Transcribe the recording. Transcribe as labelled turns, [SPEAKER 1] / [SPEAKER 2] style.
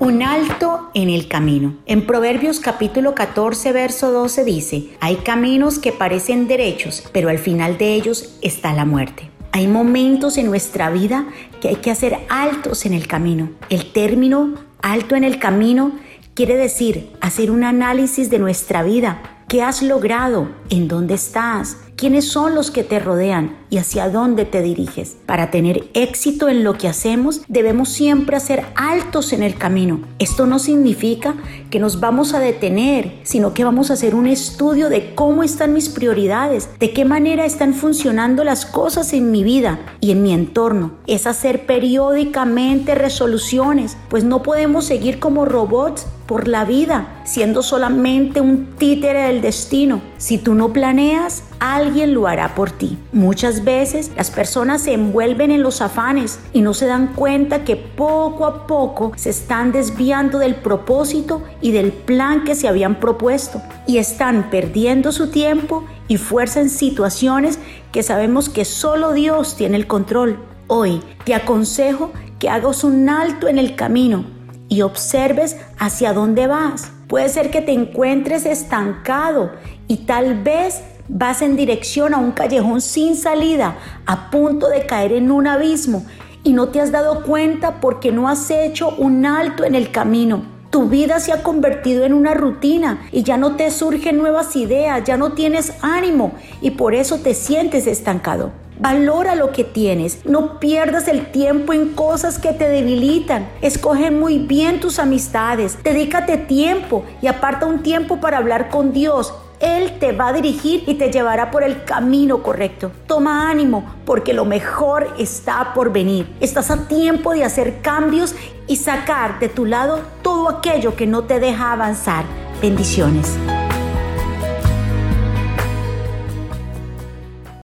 [SPEAKER 1] Un alto en el camino. En Proverbios capítulo 14, verso 12 dice, hay caminos que parecen derechos, pero al final de ellos está la muerte. Hay momentos en nuestra vida que hay que hacer altos en el camino. El término alto en el camino quiere decir hacer un análisis de nuestra vida. ¿Qué has logrado? ¿En dónde estás? Quiénes son los que te rodean y hacia dónde te diriges. Para tener éxito en lo que hacemos, debemos siempre hacer altos en el camino. Esto no significa que nos vamos a detener, sino que vamos a hacer un estudio de cómo están mis prioridades, de qué manera están funcionando las cosas en mi vida y en mi entorno. Es hacer periódicamente resoluciones, pues no podemos seguir como robots por la vida, siendo solamente un títere del destino. Si tú no planeas, alguien lo hará por ti. Muchas veces las personas se envuelven en los afanes y no se dan cuenta que poco a poco se están desviando del propósito y del plan que se habían propuesto y están perdiendo su tiempo y fuerza en situaciones que sabemos que solo Dios tiene el control. Hoy te aconsejo que hagas un alto en el camino y observes hacia dónde vas. Puede ser que te encuentres estancado y tal vez vas en dirección a un callejón sin salida, a punto de caer en un abismo y no te has dado cuenta porque no has hecho un alto en el camino. Tu vida se ha convertido en una rutina y ya no te surgen nuevas ideas, ya no tienes ánimo y por eso te sientes estancado. Valora lo que tienes. No pierdas el tiempo en cosas que te debilitan. Escoge muy bien tus amistades. Dedícate tiempo y aparta un tiempo para hablar con Dios. Él te va a dirigir y te llevará por el camino correcto. Toma ánimo porque lo mejor está por venir. Estás a tiempo de hacer cambios y sacar de tu lado todo aquello que no te deja avanzar. Bendiciones.